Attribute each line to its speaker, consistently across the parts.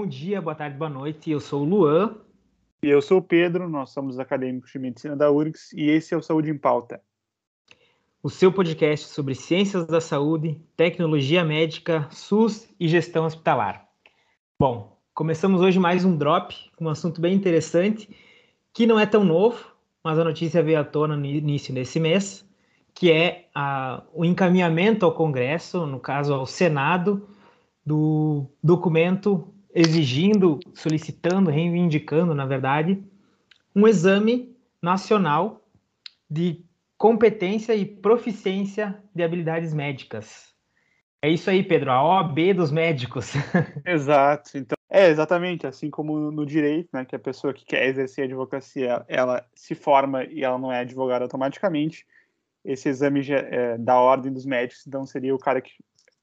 Speaker 1: Bom dia, boa tarde, boa noite. Eu sou o Luan.
Speaker 2: E eu sou o Pedro, nós somos acadêmicos de medicina da URGS e esse é o Saúde em Pauta.
Speaker 1: O seu podcast sobre ciências da saúde, tecnologia médica, SUS e gestão hospitalar. Bom, começamos hoje mais um drop um assunto bem interessante, que não é tão novo, mas a notícia veio à tona no início desse mês, que é a, o encaminhamento ao Congresso, no caso ao Senado, do documento exigindo, solicitando, reivindicando, na verdade, um exame nacional de competência e proficiência de habilidades médicas. É isso aí, Pedro, a OAB dos médicos.
Speaker 2: Exato. Então, é exatamente assim como no direito, né, que a pessoa que quer exercer a advocacia, ela se forma e ela não é advogada automaticamente. Esse exame é, da ordem dos médicos, então seria o cara que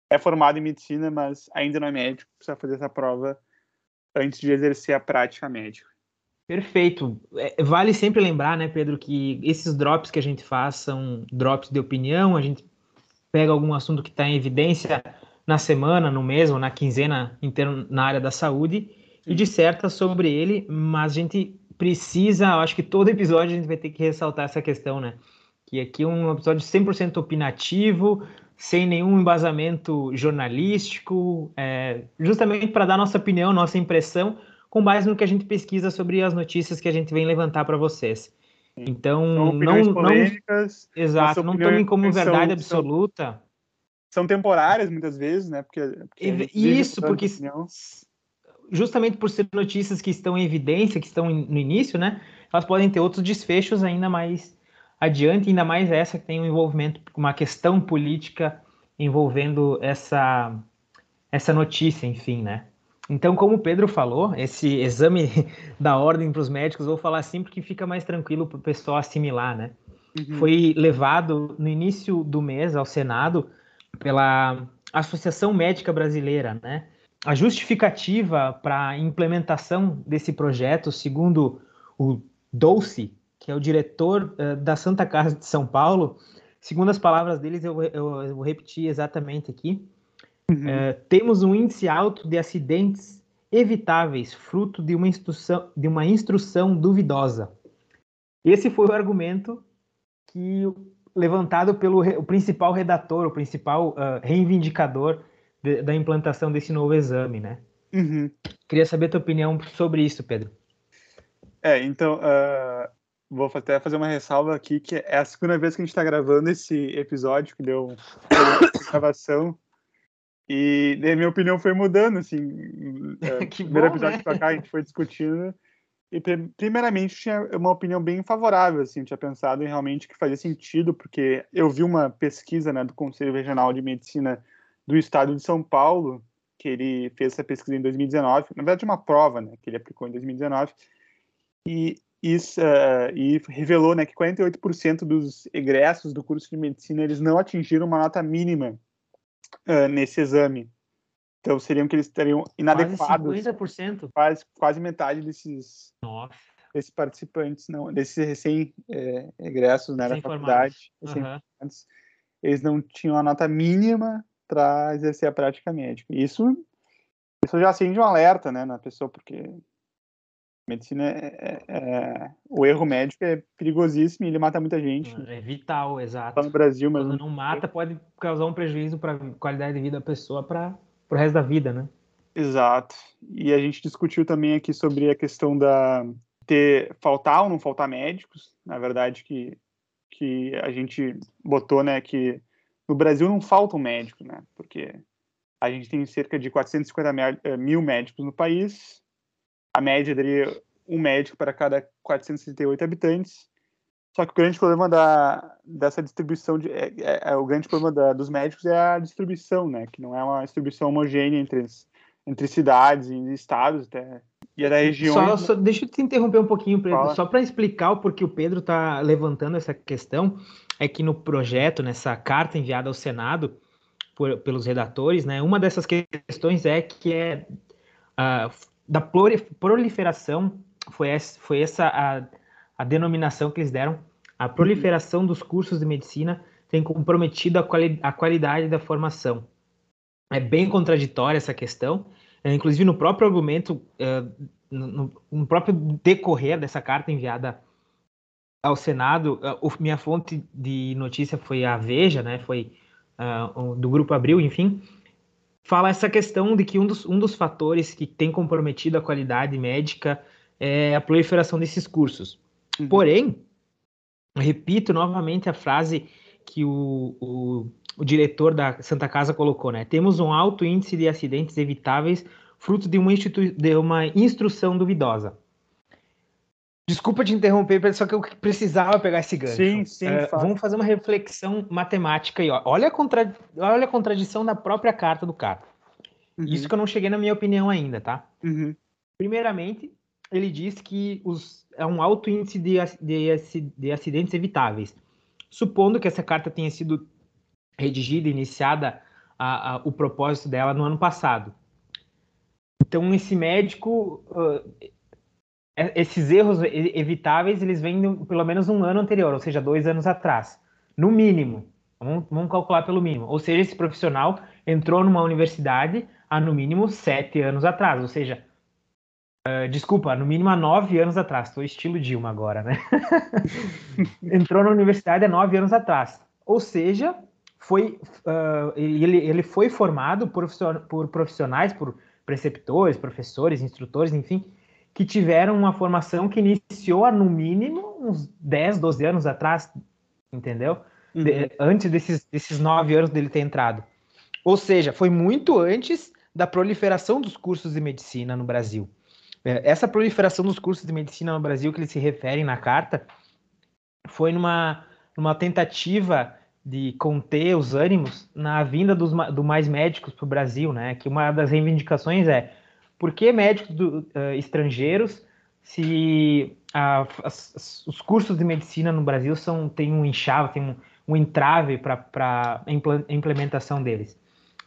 Speaker 2: é formado em medicina, mas ainda não é médico, precisa fazer essa prova antes de exercer a prática médica.
Speaker 1: Perfeito. É, vale sempre lembrar, né, Pedro, que esses drops que a gente faz são drops de opinião, a gente pega algum assunto que está em evidência na semana, no mês ou na quinzena inteira na área da saúde e disserta sobre ele, mas a gente precisa, eu acho que todo episódio a gente vai ter que ressaltar essa questão, né? Que aqui é um episódio 100% opinativo, sem nenhum embasamento jornalístico, é, justamente para dar nossa opinião, nossa impressão, com base no que a gente pesquisa sobre as notícias que a gente vem levantar para vocês. Então, não, não, exato, não tomem como verdade absoluta.
Speaker 2: São, são, temporárias muitas vezes, né? Porque,
Speaker 1: porque isso, porque justamente por ser notícias que estão em evidência, que estão no início, né? Elas podem ter outros desfechos ainda mais adiante, ainda mais essa que tem um envolvimento, uma questão política envolvendo essa, essa notícia, enfim, né? Então, como o Pedro falou, esse exame da ordem para os médicos, vou falar assim porque fica mais tranquilo para o pessoal assimilar, né? Uhum. Foi levado no início do mês ao Senado pela Associação Médica Brasileira, né? A justificativa para a implementação desse projeto, segundo o Dolce, que é o diretor uh, da Santa Casa de São Paulo, segundo as palavras deles, eu, eu, eu vou repetir exatamente aqui. Uhum. Uh, temos um índice alto de acidentes evitáveis, fruto de uma instrução, de uma instrução duvidosa. Esse foi o argumento que levantado pelo o principal redator, o principal uh, reivindicador de, da implantação desse novo exame, né? Uhum. Queria saber a tua opinião sobre isso, Pedro.
Speaker 2: É, então, uh, vou até fazer uma ressalva aqui, que é a segunda vez que a gente está gravando esse episódio, que deu gravação. E daí minha opinião foi mudando, assim. É, que primeiro bom, episódio né? pra cá, a gente foi discutindo. E primeiramente tinha uma opinião bem favorável, assim, eu tinha pensado em realmente que fazia sentido, porque eu vi uma pesquisa né, do Conselho Regional de Medicina do Estado de São Paulo, que ele fez essa pesquisa em 2019, na verdade uma prova, né, que ele aplicou em 2019, e isso, uh, e revelou né, que 48% dos egressos do curso de medicina eles não atingiram uma nota mínima uh, nesse exame. Então seriam que eles estariam inadequados.
Speaker 1: Quase 50%?
Speaker 2: Quase, quase metade desses, Nossa. desses participantes, não, desses recém-egressos é, né, da faculdade, uhum. eles não tinham a nota mínima para exercer a prática médica. Isso, isso já acende um alerta né, na pessoa, porque Medicina é, é, é, o erro médico é perigosíssimo e ele mata muita gente.
Speaker 1: É vital, exato.
Speaker 2: No Brasil, mas
Speaker 1: quando não mata pode causar um prejuízo para a qualidade de vida da pessoa para o resto da vida, né?
Speaker 2: Exato. E a gente discutiu também aqui sobre a questão da ter faltar ou não faltar médicos. Na verdade que que a gente botou, né, que no Brasil não faltam médicos, né? Porque a gente tem cerca de 450 eh, mil médicos no país a média daria um médico para cada 468 habitantes. Só que o grande problema da, dessa distribuição, de, é, é, é o grande problema da, dos médicos é a distribuição, né? Que não é uma distribuição homogênea entre, entre cidades e estados até, e até regiões.
Speaker 1: Só, só, deixa eu te interromper um pouquinho, Pedro, Fala. só para explicar o porquê o Pedro está levantando essa questão, é que no projeto, nessa carta enviada ao Senado por, pelos redatores, né, uma dessas questões é que é uh, da proliferação, foi essa, foi essa a, a denominação que eles deram, a proliferação dos cursos de medicina tem comprometido a, quali a qualidade da formação. É bem contraditória essa questão, É, inclusive, no próprio argumento, é, no, no, próprio decorrer dessa carta enviada ao Senado, a, minha fonte de notícia foi a Veja, né? Foi uh, do Grupo Abril, enfim, fala essa questão de que um dos, um dos fatores que tem comprometido a qualidade médica é a proliferação desses cursos. Uhum. Porém, repito novamente a frase que o, o, o, diretor da Santa Casa colocou, né? Temos um alto índice de acidentes evitáveis fruto de uma, de uma instrução duvidosa. Desculpa te interromper, só que eu precisava pegar esse gancho.
Speaker 2: Sim, sim.
Speaker 1: Uh, vamos fazer uma reflexão matemática aí. Ó. Olha, a contra... Olha a contradição da própria carta do cara. Uhum. Isso que eu não cheguei na minha opinião ainda, tá?
Speaker 2: Uhum.
Speaker 1: Primeiramente, ele diz que os... é um alto índice de, de, de acidentes evitáveis. Supondo que essa carta tenha sido redigida, iniciada a, a, o propósito dela no ano passado. Então, esse médico, uh, esses erros evitáveis, eles vêm pelo menos um ano anterior, ou seja, dois anos atrás, no mínimo. Vamos, vamos calcular pelo mínimo. Ou seja, esse profissional entrou numa universidade há no mínimo sete anos atrás, ou seja, uh, desculpa, no mínimo há nove anos atrás. Estou estilo Dilma agora, né? entrou na universidade há nove anos atrás. Ou seja, foi, uh, ele, ele foi formado por, por profissionais, por preceptores, professores, instrutores, enfim, que tiveram uma formação que iniciou há, no mínimo, uns 10, 12 anos atrás, entendeu? Uhum. De, antes desses, desses nove anos dele ter entrado. Ou seja, foi muito antes da proliferação dos cursos de medicina no Brasil. É, essa proliferação dos cursos de medicina no Brasil que eles se referem na carta foi numa, numa tentativa de conter os ânimos na vinda dos do mais médicos para o Brasil, né? Que uma das reivindicações é por que médicos do, uh, estrangeiros se as, os cursos de medicina no Brasil são tem um enxave, tem um, um entrave para a implementação deles.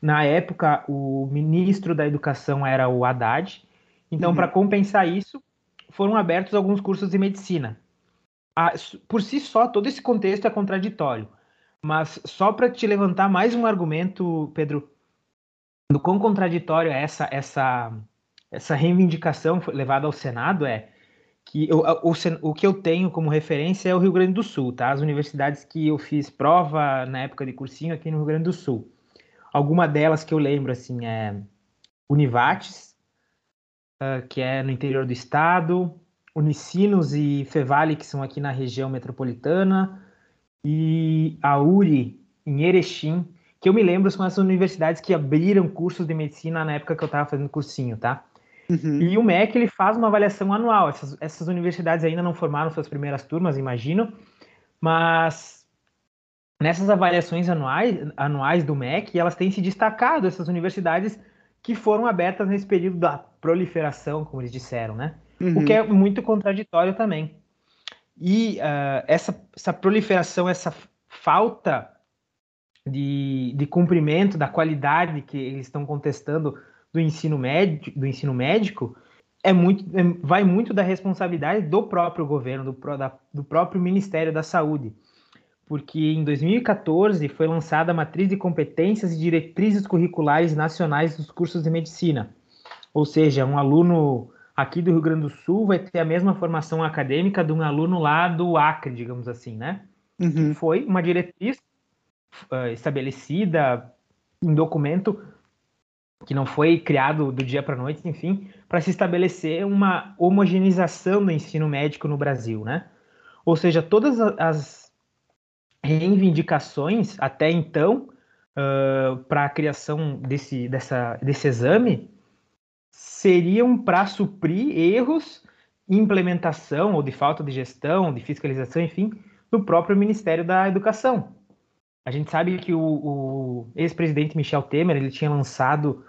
Speaker 1: Na época, o ministro da Educação era o Haddad, então, uhum. para compensar isso, foram abertos alguns cursos de medicina. Ah, por si só, todo esse contexto é contraditório. Mas só para te levantar mais um argumento, Pedro, do quão contraditório é essa, essa, essa reivindicação levada ao Senado é que eu, o, o, que eu tenho como referência é o Rio Grande do Sul, tá? As universidades que eu fiz prova na época de cursinho aqui no Rio Grande do Sul. Alguma delas que eu lembro, assim, é Univates, uh, que é no interior do estado, Unicinos e Fevale, que são aqui na região metropolitana, e a URI, em Erechim, que eu me lembro são essas universidades que abriram cursos de medicina na época que eu estava fazendo cursinho, tá? Uhum. E o MEC ele faz uma avaliação anual. Essas, essas universidades ainda não formaram suas primeiras turmas, imagino, mas nessas avaliações anuais, anuais do MEC, elas têm se destacado, essas universidades que foram abertas nesse período da proliferação, como eles disseram, né? Uhum. O que é muito contraditório também. E uh, essa, essa proliferação, essa falta de, de cumprimento da qualidade que eles estão contestando do ensino médico, do ensino médico é muito, é, vai muito da responsabilidade do próprio governo, do, da, do próprio Ministério da Saúde. Porque em 2014 foi lançada a Matriz de Competências e Diretrizes Curriculares Nacionais dos Cursos de Medicina. Ou seja, um aluno aqui do Rio Grande do Sul vai ter a mesma formação acadêmica de um aluno lá do Acre, digamos assim, né? Uhum. Foi uma diretriz uh, estabelecida em documento que não foi criado do dia para a noite, enfim, para se estabelecer uma homogeneização do ensino médico no Brasil, né? Ou seja, todas as reivindicações até então uh, para a criação desse, dessa, desse exame seriam para suprir erros em implementação ou de falta de gestão, de fiscalização, enfim, do próprio Ministério da Educação. A gente sabe que o, o ex-presidente Michel Temer ele tinha lançado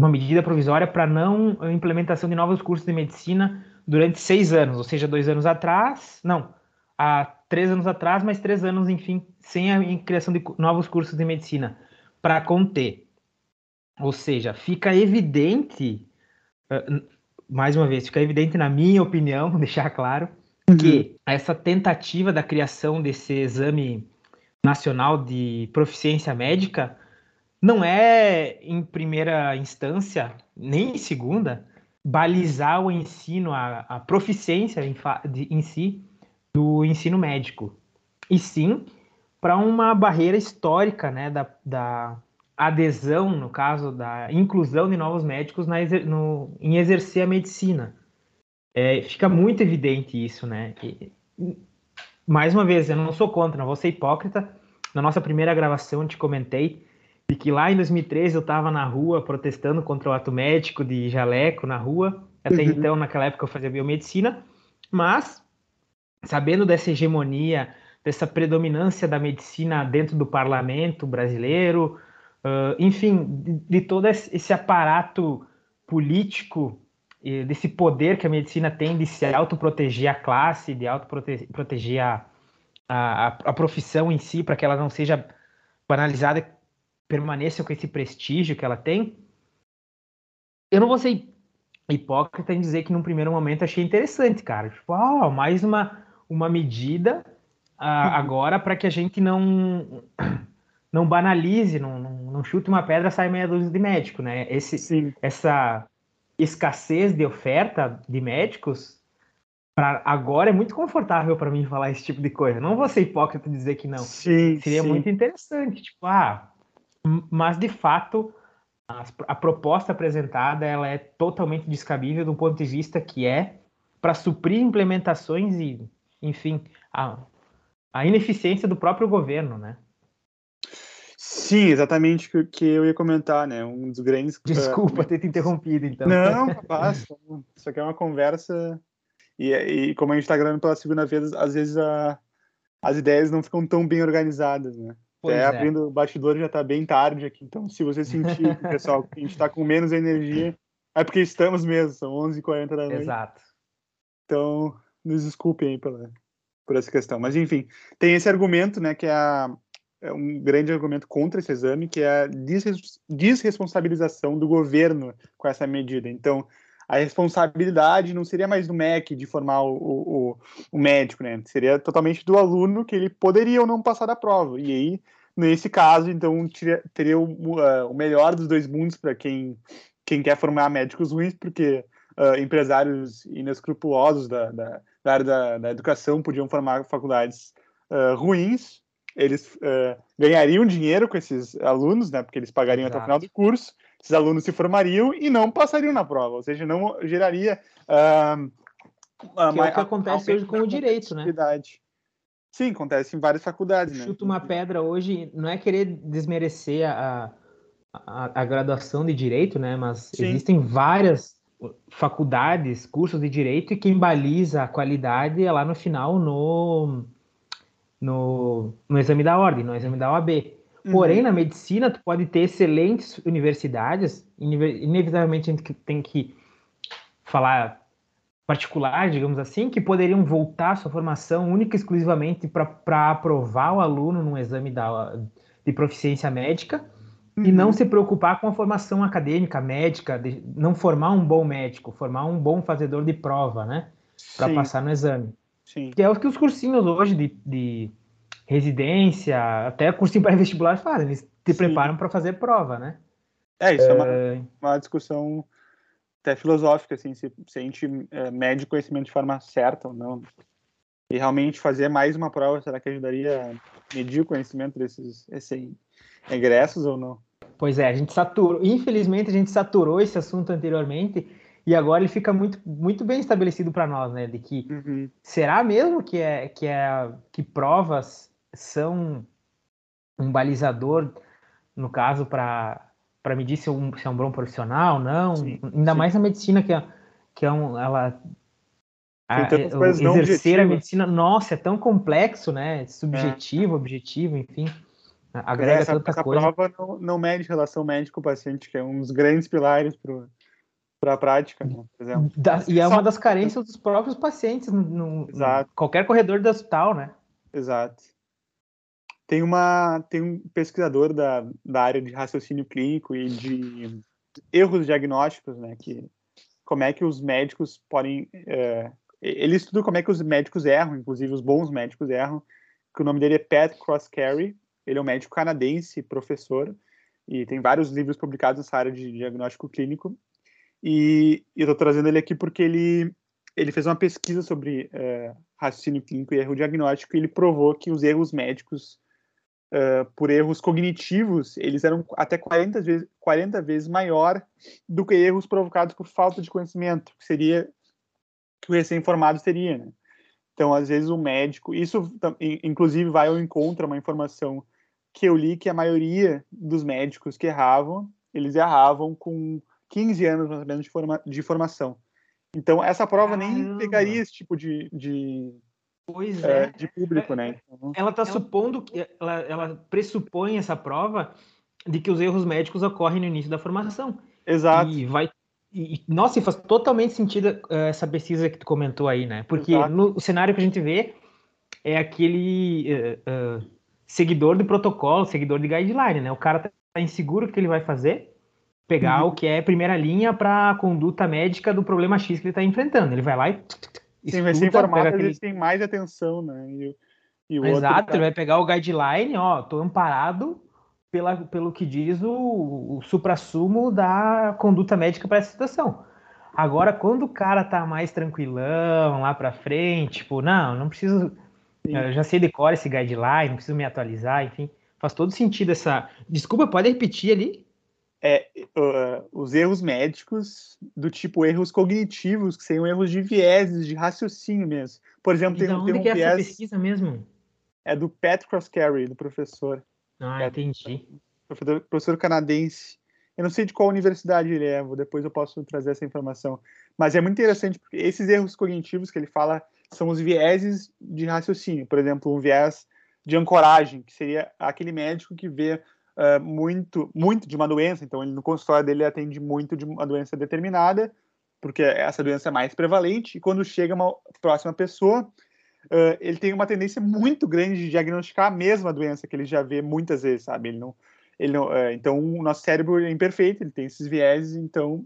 Speaker 1: uma medida provisória para não implementação de novos cursos de medicina durante seis anos, ou seja, dois anos atrás, não, há três anos atrás, mas três anos, enfim, sem a criação de novos cursos de medicina para conter. Ou seja, fica evidente ah, mais uma vez, fica evidente na minha opinião, deixar claro, uhum. que essa tentativa da criação desse exame nacional de proficiência médica não é, em primeira instância, nem em segunda, balizar o ensino, a, a proficiência em, de, em si do ensino médico, e sim para uma barreira histórica né, da, da, adesão, no caso da inclusão de novos médicos na, no, em exercer a medicina. É, fica muito evidente isso, né? E, mais uma vez, eu não sou contra, não vou ser hipócrita. Na nossa primeira gravação, eu te comentei de que lá em 2013 eu estava na rua protestando contra o ato médico de jaleco na rua. Até uhum. então, naquela época, eu fazia biomedicina. Mas, sabendo dessa hegemonia, dessa predominância da medicina dentro do parlamento brasileiro, uh, enfim, de, de, todo esse aparato político, desse poder que a medicina tem de se autoproteger a classe, de autoproteger a, a, a profissão em si, para que ela não seja banalizada permaneça com esse prestígio que ela tem. Eu não vou ser hipócrita em dizer que num primeiro momento achei interessante, cara. Tipo, oh, mais uma, uma medida uh, agora para que a gente não não banalize, não, não, não chute uma pedra sai meia dúzia de médico, né? Esse, Sim. Essa escassez de oferta de médicos, para agora é muito confortável para mim falar esse tipo de coisa. Não vou ser hipócrita dizer que não.
Speaker 2: Sim,
Speaker 1: Seria
Speaker 2: sim.
Speaker 1: muito interessante, tipo, ah, mas de fato a, a, proposta apresentada ela é totalmente descabível do ponto de vista que é para suprir implementações e, enfim, a, a ineficiência do próprio governo, né?
Speaker 2: Sim, exatamente o que eu ia comentar, né? Um dos grandes.
Speaker 1: Desculpa uh, ter te interrompido, então.
Speaker 2: Não, capaz. Isso aqui é uma conversa. E, e como a gente está gravando pela segunda vez, às vezes a, as ideias não ficam tão bem organizadas, né? Pois é, abrindo o bastidor já está bem tarde aqui, então se você sentir, pessoal, que a gente está com menos energia, é porque estamos mesmo, são 11h40 da noite.
Speaker 1: Exato.
Speaker 2: Então, nos desculpem aí pela, por essa questão. Mas, enfim, tem esse argumento, né, que é a, é um grande argumento contra esse exame, que é a desresponsabilização do governo com essa medida. Então, a responsabilidade não seria mais do MEC de formar o, o, o, médico, né? Seria totalmente do aluno que ele poderia ou não passar da prova. E aí, nesse caso, então, teria, teria o, uh, o melhor dos dois mundos para quem, quem quer formar médicos ruins, porque uh, empresários inescrupulosos da, da, da área da, da, educação podiam formar faculdades uh, ruins eles ganhariam dinheiro com esses alunos, né? Porque eles pagariam Exato. até o final do curso, esses alunos se formariam e não passariam na prova, ou seja, não geraria. Uh,
Speaker 1: que é o que acontece hoje com o direito, né?
Speaker 2: Sim, acontece em várias faculdades, né?
Speaker 1: Chuta uma pedra hoje, não é querer desmerecer a, a, a graduação de direito, né? Mas Sim. existem várias faculdades, cursos de direito e quem baliza a qualidade é lá no final no no, no exame da ordem, no exame da OAB. Uhum. Porém, na medicina, tu pode ter excelentes universidades, inevitavelmente a gente tem que falar particular, digamos assim, que poderiam voltar sua formação única e exclusivamente para aprovar o aluno num exame da, de proficiência médica uhum. e não uhum. se preocupar com a formação acadêmica, médica, de não formar um bom médico, formar um bom fazedor de prova, né? Para passar no exame.
Speaker 2: Sim.
Speaker 1: Que é o que os cursinhos hoje de, de residência, até cursinho para vestibular fazem, eles te Sim. preparam para fazer prova, né?
Speaker 2: É, isso é, é uma, uma, discussão até filosófica, assim, se, se a gente é, mede conhecimento de forma certa ou não. E realmente fazer mais uma prova, será que ajudaria a medir o conhecimento desses, desses egressos ou não?
Speaker 1: Pois é, a gente saturou, infelizmente a gente saturou esse assunto anteriormente, e agora ele fica muito, muito bem estabelecido para nós, né? De que uhum. será mesmo que é que é que provas são um balizador, no caso para para medir se, um, se é um bom profissional, não? Sim, Ainda sim. mais na medicina que é, que é um, ela a, exercer a medicina, nossa, é tão complexo, né? Subjetivo, é. objetivo, enfim agrega
Speaker 2: essa,
Speaker 1: tanta
Speaker 2: essa
Speaker 1: coisa.
Speaker 2: prova não, não mede relação médico-paciente, que é um dos grandes pilares para para a prática, né, por exemplo.
Speaker 1: Da, e é uma das carências dos próprios pacientes no, no qualquer corredor do hospital, né?
Speaker 2: Exato. Tem, uma, tem um pesquisador da, da área de raciocínio clínico e de erros diagnósticos, né? Que, como é que os médicos podem... É, ele estuda como é que os médicos erram, inclusive os bons médicos erram, que o nome dele é Pat Crosscarry, ele é um médico canadense, professor, e tem vários livros publicados nessa área de diagnóstico clínico. E, e eu estou trazendo ele aqui porque ele, ele fez uma pesquisa sobre é, raciocínio clínico e erro diagnóstico e ele provou que os erros médicos uh, por erros cognitivos, eles eram até 40 vezes, 40 vezes maior do que erros provocados por falta de conhecimento, que seria que o recém-formado teria, né? Então, às vezes o médico, isso inclusive vai ao encontro uma informação que eu li que a maioria dos médicos que erravam, eles erravam com 15 anos mais ou menos de, forma, de formação. Então, essa prova Caramba. nem pegaria esse tipo de, de,
Speaker 1: Pois é. é.
Speaker 2: De público, né?
Speaker 1: Então, ela está supondo que ela, ela pressupõe essa prova de que os erros médicos ocorrem no início da formação.
Speaker 2: Exato.
Speaker 1: E vai e, nossa, e faz totalmente sentido uh, essa pesquisa que tu comentou aí, né? Porque Exato. no o cenário que a gente vê é aquele uh, uh, seguidor de protocolo, seguidor de guideline, né? O cara tá, tá inseguro o que ele vai fazer, pegar uhum. o que é primeira linha para a conduta médica do problema X que ele está enfrentando. Ele vai lá e
Speaker 2: Sim, vai ser informado, aquele... eles têm mais atenção, né? E,
Speaker 1: e o Exato, outro... ele vai pegar o guideline, ó, tô amparado pela, pelo que diz o, o supra-sumo da conduta médica para essa situação. Agora, quando o cara tá mais tranquilão lá para frente, tipo, não, não preciso, eu já sei decorar esse guideline, não preciso me atualizar, enfim, faz todo sentido essa. Desculpa, pode repetir ali?
Speaker 2: Uh, os erros médicos do tipo erros cognitivos, que seriam erros de vieses, de raciocínio mesmo. Por exemplo,
Speaker 1: tem, onde
Speaker 2: um
Speaker 1: que
Speaker 2: é
Speaker 1: viés... essa pesquisa mesmo?
Speaker 2: É do Pat Crosscarry, do professor.
Speaker 1: Ah,
Speaker 2: é,
Speaker 1: entendi.
Speaker 2: Professor, professor canadense. Eu não sei de qual universidade ele é, depois eu posso trazer essa informação. Mas é muito interessante, porque esses erros cognitivos que ele fala são os vieses de raciocínio. Por exemplo, um viés de ancoragem, que seria aquele médico que vê uh, muito, muito de uma doença, então ele, no consultório dele atende muito de uma doença determinada, porque essa doença é mais prevalente, e quando chega uma próxima pessoa, uh, ele tem uma tendência muito grande de diagnosticar a mesma doença que ele já vê muitas vezes, sabe? Ele não, ele não, uh, então, o nosso cérebro é imperfeito, ele tem esses vieses, então...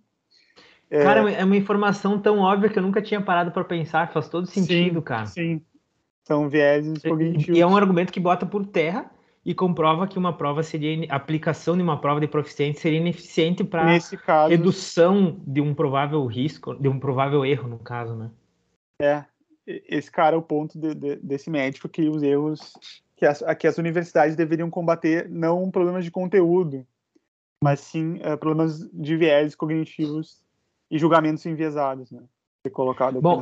Speaker 1: É... Cara, é uma informação tão óbvia que eu nunca tinha parado para pensar, faz todo sentido,
Speaker 2: sim,
Speaker 1: cara.
Speaker 2: Sim, são vieses cognitivos.
Speaker 1: E é um argumento que bota por terra e comprova que uma prova seria a aplicação de uma prova de proficiência seria ineficiente para redução de um provável risco, de um provável erro no caso, né?
Speaker 2: É, esse cara é o ponto de, de, desse médico que os erros que as, que as universidades deveriam combater não problemas de conteúdo, mas sim uh, problemas de viés cognitivos e julgamentos enviesados, né? Colocado
Speaker 1: Bom,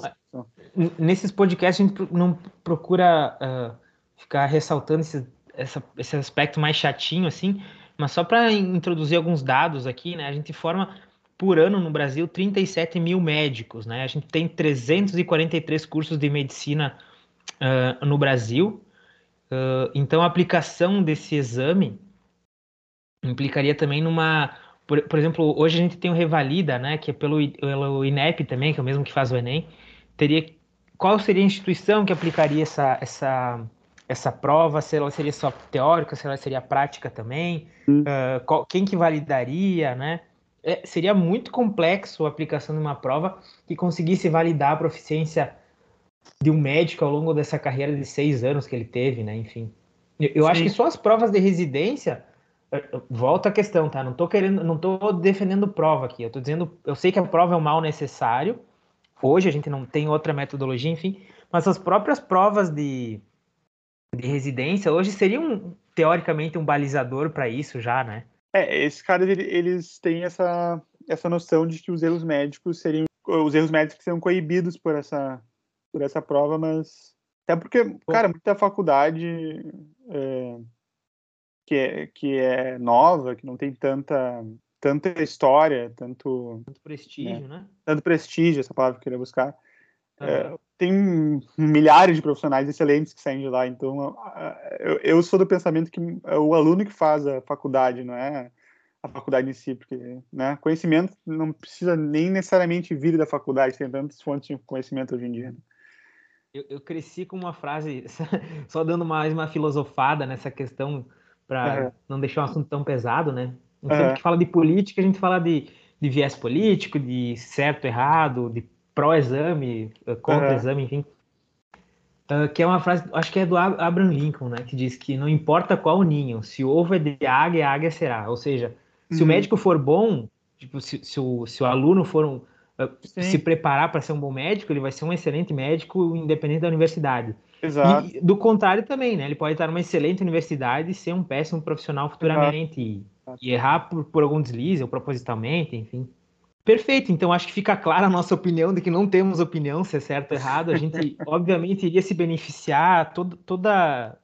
Speaker 1: nesses podcasts a gente não procura uh, ficar ressaltando esses essa, esse aspecto mais chatinho, assim, mas só para introduzir alguns dados aqui, né? A gente forma por ano no Brasil 37 mil médicos, né? A gente tem 343 cursos de medicina uh, no Brasil. Uh, então, a aplicação desse exame implicaria também numa. Por, por, exemplo, hoje a gente tem o Revalida, né? Que é pelo, pelo INEP também, que é o mesmo que faz o Enem. Teria, qual seria a instituição que aplicaria essa, essa essa prova, se ela seria só teórica, se ela seria prática também, uh, qual, quem que validaria, né? É, seria muito complexo a aplicação de uma prova que conseguisse validar a proficiência de um médico ao longo dessa carreira de seis anos que ele teve, né? Enfim, eu, eu acho que só as provas de residência volta a questão, tá? Não tô querendo, não tô defendendo prova aqui. Eu tô dizendo, eu sei que a prova é um mal necessário. Hoje a gente não tem outra metodologia, enfim, mas as próprias provas de de residência hoje seria um, teoricamente um balizador para isso já, né?
Speaker 2: É, esses caras eles têm essa essa noção de que os erros médicos seriam os erros médicos seriam coibidos por essa por essa prova, mas até porque, cara, muita faculdade é, que é que é nova, que não tem tanta tanta história, tanto
Speaker 1: tanto prestígio, né? né?
Speaker 2: Tanto prestígio, essa palavra que eu queria buscar. Uhum. É, tem milhares de profissionais excelentes que saem de lá, então eu, eu, sou do pensamento que é o aluno que faz a faculdade, não é a faculdade em si, porque né, conhecimento não precisa nem necessariamente vir da faculdade, tem tantas fontes de conhecimento hoje em dia. Né?
Speaker 1: Eu, eu, cresci com uma frase, só dando mais uma filosofada nessa questão, para uhum. não deixar um assunto tão pesado, né? Sempre uhum. que fala de política, a gente fala de, de viés político, de certo, errado, de pró-exame, eh, contra-exame, enfim. uh, que é uma frase, acho que é do Abraham Lincoln, né? Que diz que não importa qual ninho, se o ovo é de águia, águia será. Ou seja, se uhum. o médico for bom, tipo, se, se, o, se o aluno for um, uh, se preparar para ser um bom médico, ele vai ser um excelente médico, independente da universidade.
Speaker 2: Exato.
Speaker 1: E do contrário também, né? Ele pode estar numa excelente universidade e ser um péssimo profissional futuramente e, e, errar por, por algum deslize ou propositalmente, enfim. Perfeito, então acho que fica clara a nossa opinião de que não temos opinião se é certo ou errado. A gente, obviamente, iria se beneficiar todo, toda.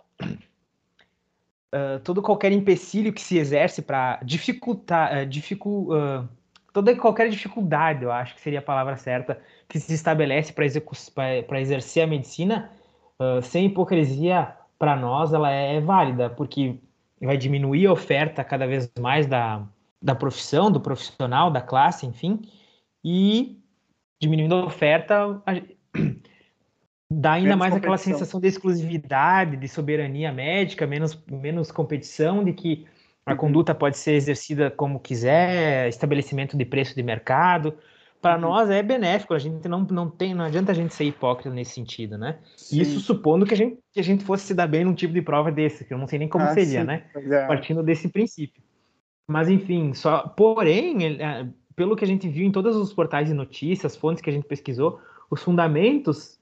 Speaker 1: Uh, todo qualquer empecilho que se exerce para dificultar, uh, dificul, uh, toda qualquer dificuldade, eu acho que seria a palavra certa, que se estabelece para exercer a medicina, sem hipocrisia, para nós ela é, é, válida, porque vai diminuir a oferta cada vez mais da, da profissão, do profissional, da classe, enfim, e diminuindo a oferta, a, dá ainda menos mais aquela sensação de exclusividade, de soberania médica, menos, menos competição, de que a uhum. conduta pode ser exercida como quiser, estabelecimento de preço de mercado para uhum. nós é benéfico. A gente não, não tem, não adianta a gente ser hipócrita nesse sentido, né? Sim. Isso supondo que a, gente, que a gente fosse se dar bem num tipo de prova desse, que eu não sei nem como ah, seria, sim. né? É. Partindo desse princípio. Mas enfim, só. Porém, é, pelo que a gente viu em todos os portais de notícias, fontes que a gente pesquisou, os fundamentos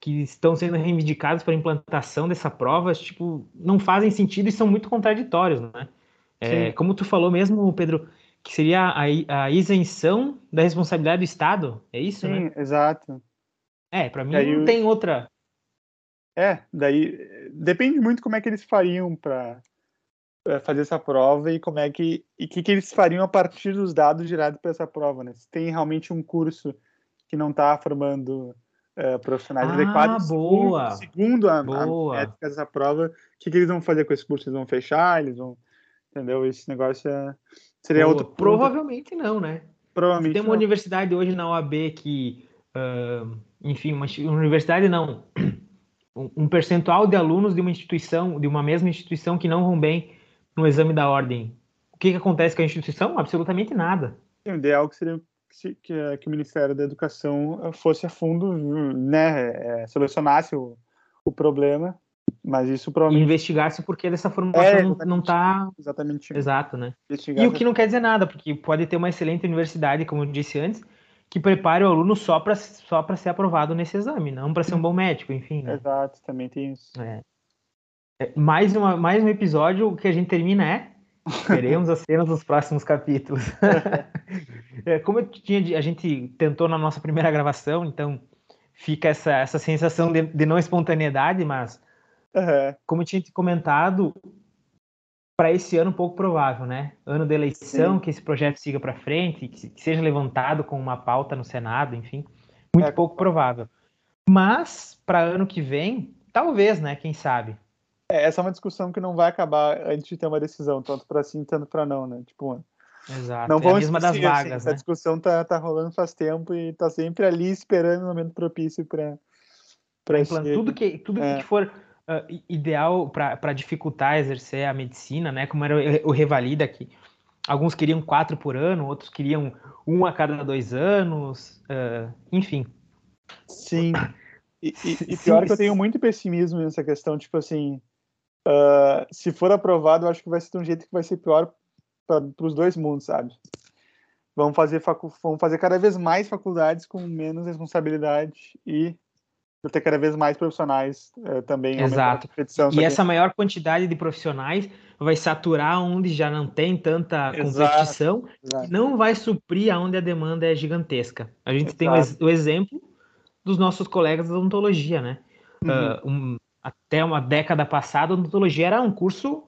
Speaker 1: que estão sendo reivindicados para a implantação dessa prova, tipo, não fazem sentido e são muito contraditórios, né? É, como tu falou mesmo, Pedro, que seria a, a isenção da responsabilidade do Estado, é isso, Sim,
Speaker 2: né? exato.
Speaker 1: É, para mim daí não tem outra.
Speaker 2: É, daí depende muito como é que eles fariam para fazer essa prova e como é que e que que eles fariam a partir dos dados gerados para essa prova, né? Se tem realmente um curso que não está formando uh, profissionais
Speaker 1: ah,
Speaker 2: adequados,
Speaker 1: boa.
Speaker 2: segundo, a, boa. a ética dessa prova, o que, que eles vão fazer com esse curso? Eles vão fechar? Eles vão, entendeu? Esse negócio é Seria Pô, outro.
Speaker 1: Provavelmente não, né?
Speaker 2: Provavelmente.
Speaker 1: Tem uma não. universidade hoje na OAB que, uh, enfim, uma, uma, universidade não, um percentual de alunos de uma instituição, de uma mesma instituição que não vão bem no exame da ordem. O que, que acontece com a instituição? Absolutamente nada.
Speaker 2: O ideal que seria que, que o Ministério da Educação fosse a fundo, né, é, solucionasse o, o problema mas isso provavelmente.
Speaker 1: E investigar-se porque dessa formação é, não está.
Speaker 2: Exatamente.
Speaker 1: Exato, né? E o que não quer dizer nada, porque pode ter uma excelente universidade, como eu disse antes, que prepare o aluno só para só ser aprovado nesse exame, não para ser um bom médico, enfim. Né?
Speaker 2: Exato, também tem isso.
Speaker 1: É. É, mais, uma, mais um episódio, o que a gente termina é. Veremos as cenas dos próximos capítulos. é, como eu tinha, a gente tentou na nossa primeira gravação, então fica essa, essa sensação de, de não espontaneidade, mas
Speaker 2: Uhum.
Speaker 1: Como eu tinha comentado, para esse ano pouco provável, né? Ano da eleição, Sim. que esse projeto siga para frente, que, que, seja levantado com uma pauta no Senado, enfim, muito é, pouco provável. Mas para ano que vem, talvez, né? Quem sabe?
Speaker 2: É, essa é uma discussão que não vai acabar antes de ter uma decisão, tanto para sim, tanto para não, né? Tipo,
Speaker 1: Exato.
Speaker 2: Não
Speaker 1: é a mesma das assim, vagas,
Speaker 2: assim, né? A discussão tá, tá rolando faz tempo e tá sempre ali esperando o momento propício para
Speaker 1: para tudo que tudo é. que for uh, ideal para dificultar exercer a medicina, né? Como era o, o Revalida que alguns queriam quatro por ano, outros queriam um a cada dois anos, uh, enfim.
Speaker 2: Sim. E, e, e pior sim, que eu tenho muito pessimismo nessa questão, tipo assim, uh, se for aprovado, eu acho que vai ser de um jeito que vai ser pior para os dois mundos, sabe? Vamos fazer, facu vamos fazer cada vez mais faculdades com menos responsabilidade e ter cada vez mais profissionais é, também.
Speaker 1: Exato. E essa maior quantidade de profissionais vai saturar onde já não tem tanta competição exato, não vai suprir aonde a demanda é gigantesca. A gente exato. tem o, o, exemplo dos nossos colegas da odontologia, né? Uhum. Uh, um, até uma década passada, a odontologia era um curso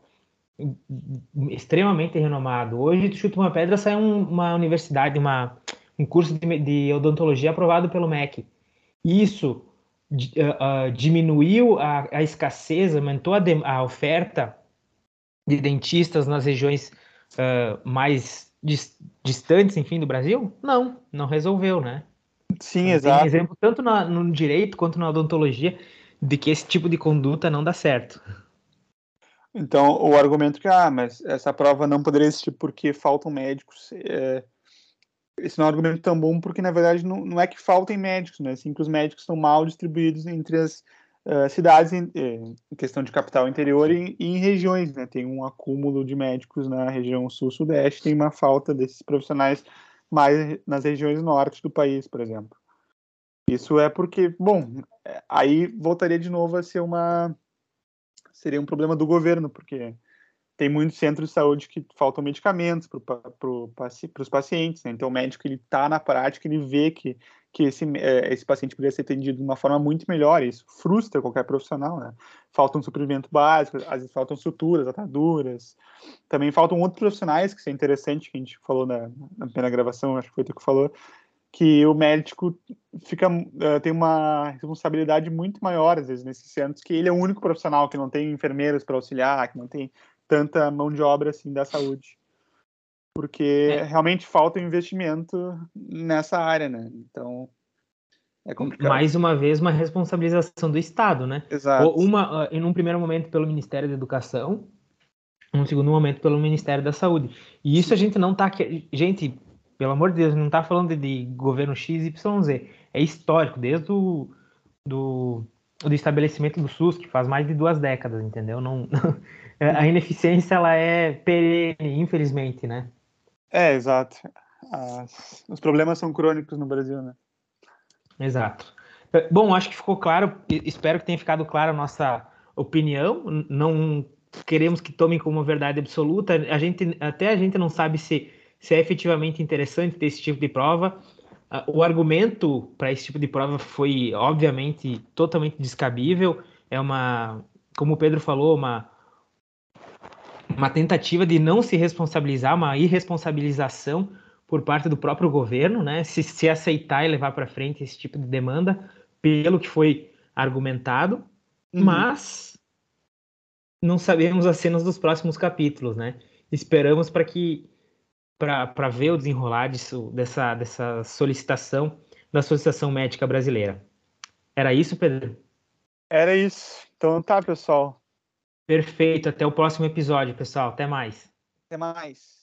Speaker 1: extremamente renomado. Hoje, chuta uma pedra, sai um, uma universidade, uma, um curso de, de odontologia aprovado pelo MEC. Isso uh, diminuiu a, a, escassez, aumentou a, de, a, oferta de dentistas nas regiões uh, mais dis, distantes, enfim, do Brasil? Não, não resolveu, né?
Speaker 2: Sim, exato. Tem
Speaker 1: exemplo tanto na, no direito quanto na odontologia de que esse tipo de conduta não dá certo.
Speaker 2: Então, o argumento que, ah, mas essa prova não poderia existir porque faltam médicos, é, esse não é um argumento tão bom porque, na verdade, não, não é que faltem médicos, né? Assim, que os médicos estão mal distribuídos entre as uh, cidades em, em, questão de capital interior e, e, em regiões, né? Tem um acúmulo de médicos na região sul-sudeste, tem uma falta desses profissionais mais nas regiões norte do país, por exemplo. Isso é porque, bom, aí voltaria de novo a ser uma seria um problema do governo, porque tem muitos centros de saúde que faltam medicamentos para pro, os pacientes, né? então o médico ele está na prática, ele vê que, que esse, é, esse paciente poderia ser atendido de uma forma muito melhor, isso frustra qualquer profissional, né? Faltam suprimento básico, às vezes faltam suturas, ataduras, também faltam outros profissionais, que isso é interessante, que a gente falou na, na primeira gravação, acho que foi tu que falou, que o médico fica uh, tem uma responsabilidade muito maior às vezes nesses centros que ele é o único profissional que não tem enfermeiros para auxiliar que não tem tanta mão de obra assim da saúde. Porque é. realmente falta investimento nessa área, né? Então,
Speaker 1: é complicado. Mais uma vez, uma responsabilização do Estado, né?
Speaker 2: Exato.
Speaker 1: Uma, ah, em um primeiro momento pelo Ministério da Educação, um segundo momento pelo Ministério da Saúde. E isso a gente não tá... Gente, pelo amor de Deus, não tá falando de, governo X, Y, Z. É histórico, desde o do, do estabelecimento do SUS, que faz mais de duas décadas, entendeu? Não, a ineficiência ela é perene, infelizmente, né?
Speaker 2: É, exato. As, os problemas são crônicos no Brasil, né?
Speaker 1: Exato. É, bom, acho que ficou claro, espero que tenha ficado clara a nossa opinião. Não queremos que tomem como verdade absoluta. A gente, até a gente não sabe se, se é efetivamente interessante ter esse tipo de prova. O argumento para esse tipo de prova foi, obviamente, totalmente descabível. É uma, como o Pedro falou, uma, uma tentativa de não se responsabilizar, uma irresponsabilização por parte do próprio governo, né? Se, se aceitar e levar para frente esse tipo de demanda, pelo que foi argumentado, uhum. mas não sabemos as cenas dos próximos capítulos, né? Esperamos para que para ver o desenrolar disso, dessa, dessa solicitação da Associação Médica Brasileira. Era isso, Pedro?
Speaker 2: Era isso. Então tá, pessoal.
Speaker 1: Perfeito. Até o próximo episódio, pessoal. Até mais.
Speaker 2: Até mais.